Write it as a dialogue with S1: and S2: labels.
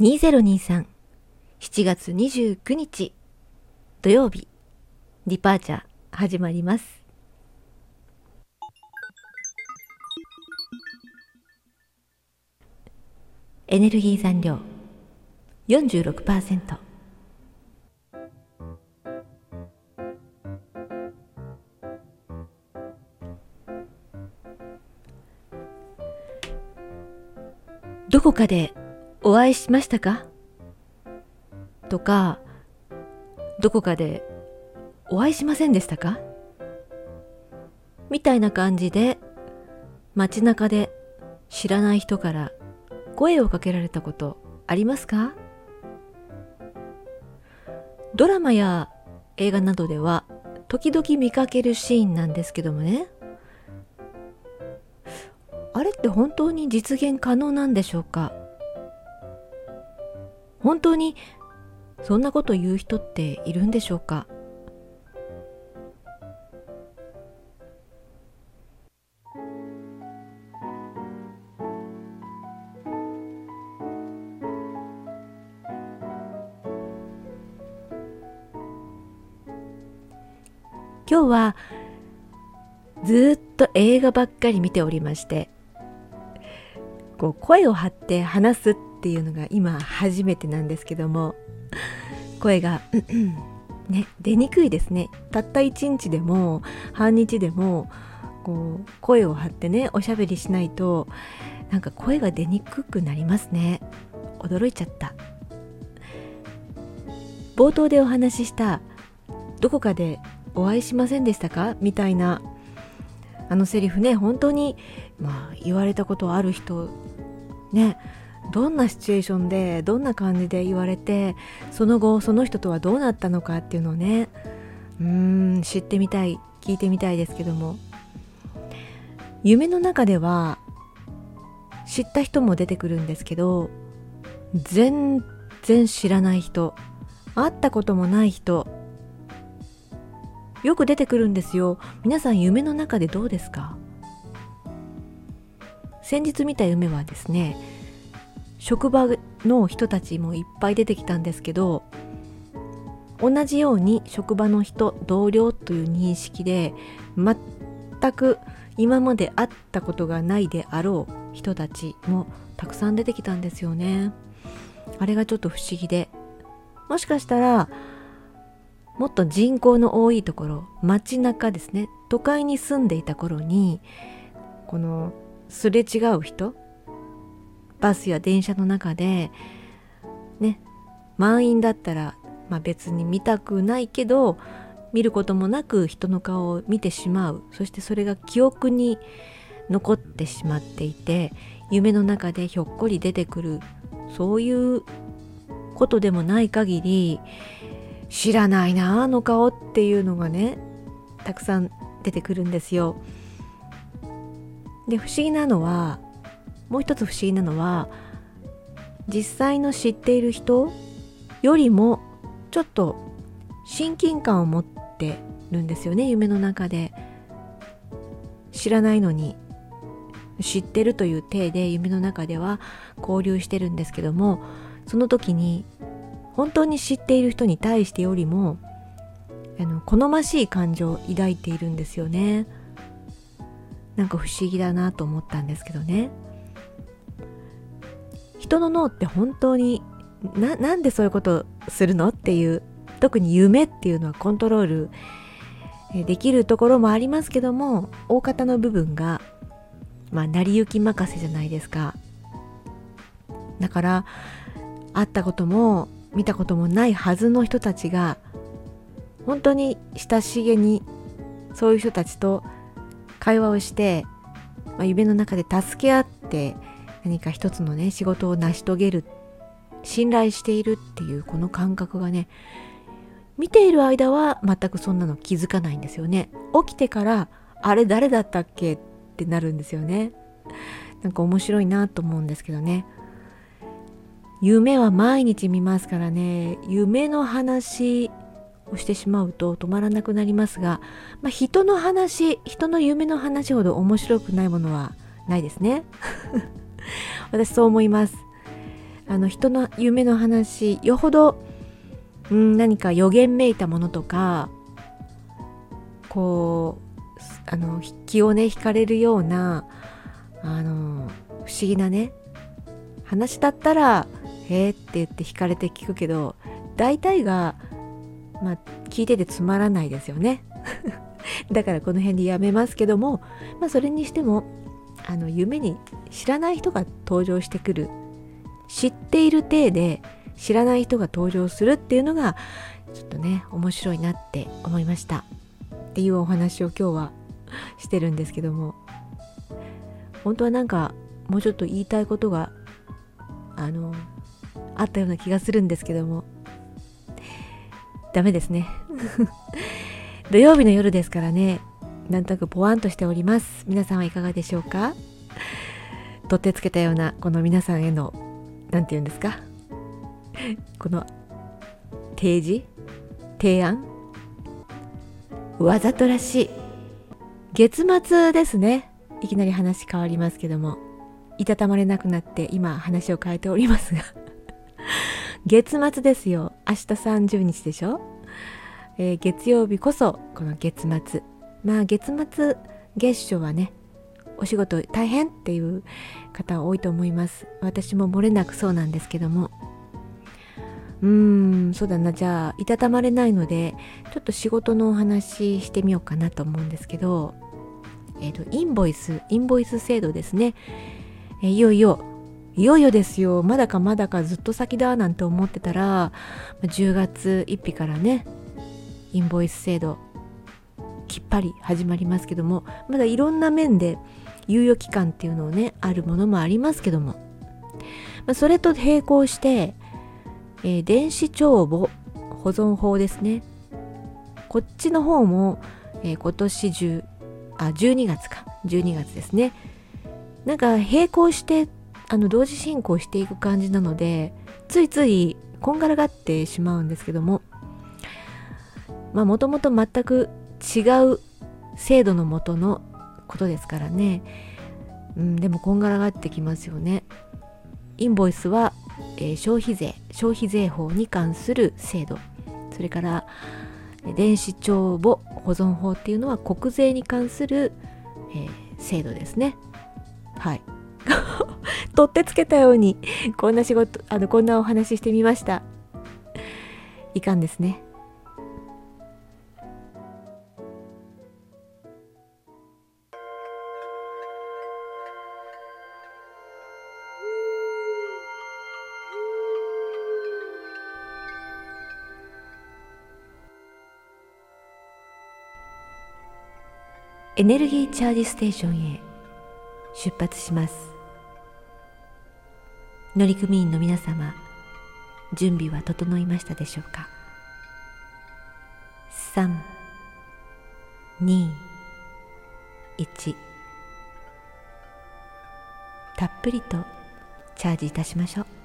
S1: 2023 7月29日土曜日。ディパーチャー始まります。エネルギー残量46%どこかでお会いしましたか？とか、どこかでお会いしませんでしたか？みたいな感じで街中で知らない人から声をかけられたことありますか？ドラマや映画などでは時々見かけるシーンなんですけどもね。あれって本当に実現可能なんでしょうか？本当にそんなこと言う人っているんでしょうか？今日はずっと映画ばっかり見ておりましてこう声を張って話すっていうのが今初めてなんですけども声がね出にくいですね。たった一日でも半日でもこう声を張ってねおしゃべりしないとなんか声が出にくくなりますね。驚いちゃった。冒頭でお話ししたどこかでお会いしませんでしたか？みたいなあのセリフね本当にまあ言われたことある人ねどんなシチュエーションでどんな感じで言われてその後その人とはどうなったのかっていうのをねうん知ってみたい聞いてみたいですけども。夢の中では知った人も出てくるんですけど全然知らない人会ったこともない人よく出てくるんですよ。皆さん夢の中でどうですか？先日見た夢はですね職場の人たちもいっぱい出てきたんですけど同じように職場の人同僚という認識で全く今まで会ったことがないであろう人たちもたくさん出てきたんですよね。あれがちょっと不思議で。もしかしたらもっと人口の多いところ街中ですね都会に住んでいた頃にこのすれ違う人バスや電車の中でね満員だったら、まあ、別に見たくないけど見ることもなく人の顔を見てしまうそしてそれが記憶に残ってしまっていて夢の中でひょっこり出てくるそういうことでもない限り知らないなあの顔っていうのがねたくさん出てくるんですよ。で不思議なのはもう一つ不思議なのは実際の知っている人よりもちょっと親近感を持ってるんですよね夢の中で。知らないのに知ってるという体で夢の中では交流してるんですけどもその時に本当に知っている人に対してよりもあの好ましい感情を抱いているんですよね。なんか不思議だなと思ったんですけどね。人の脳って本当にななんでそういうことするのっていう特に夢っていうのはコントロールできるところもありますけども大方の部分がまあ成り行き任せじゃないですか。だから会ったことも見たこともないはずの人たちが本当に親しげにそういう人たちと会話をして、まあ、夢の中で助け合って何か一つのね仕事を成し遂げる信頼しているっていうこの感覚がね見ている間は全くそんなの気づかないんですよね。起きてからあれ誰だったっけってなるんですよね。なんか面白いなと思うんですけどね。夢は毎日見ますからね。夢の話をしてしまうと止まらなくなりますが、まあ、人の話人の夢の話ほど面白くないものはないですね。私そう思います。あの人の夢の話よほど、うん、何か予言めいたものとかこうあの気をね惹かれるようなあの不思議なね話だったら「へえ」って言って惹かれて聞くけど大体がまあ聞いててつまらないですよね。だからこの辺でやめますけどもまあそれにしてもあの夢に知らない人が登場してくる。知っている体で知らない人が登場するっていうのがちょっとね面白いなって思いました。っていうお話を今日はしてるんですけども。本当はなんかもうちょっと言いたいことがあのあったような気がするんですけども。ダメですね。土曜日の夜ですからね。なんとなくポワンとしております。皆さんはいかがでしょうか？取ってつけたようなこの皆さんへの何て言うんですか？この提示？提案？わざとらしい。月末ですね。いきなり話変わりますけども。いたたまれなくなって今話を変えておりますが。月末ですよ。明日30日でしょ、えー、月曜日こそこの月末。まあ月末月初はねお仕事大変っていう方多いと思います。私も漏れなくそうなんですけども。うーんそうだな。じゃあいたたまれないのでちょっと仕事のお話してみようかなと思うんですけどえっ、ー、とインボイスインボイス制度ですね、えー、いよいよいよいよですよ。まだかまだかずっと先だなんて思ってたら10月1日からねインボイス制度きっぱり始まりますけどもまだいろんな面で猶予期間っていうのをねあるものもありますけども、まあ、それと並行して、えー、電子帳簿保存法ですね。こっちの方も、えー、今年中あ12月か。12月ですね。なんか並行してあの同時進行していく感じなのでついついこんがらがってしまうんですけども。まあもともと全く違う制度のもとのことですからね、うん、でもこんがらがってきますよね。インボイスは、えー、消費税消費税法に関する制度。それから電子帳簿保存法っていうのは国税に関する、えー、制度ですね。はい。取ってつけたようにこんな仕事あのこんなお話ししてみました。いかんですね。エネルギーチャージステーションへ出発します。乗組員の皆様準備は整いましたでしょうか？321たっぷりとチャージいたしましょう。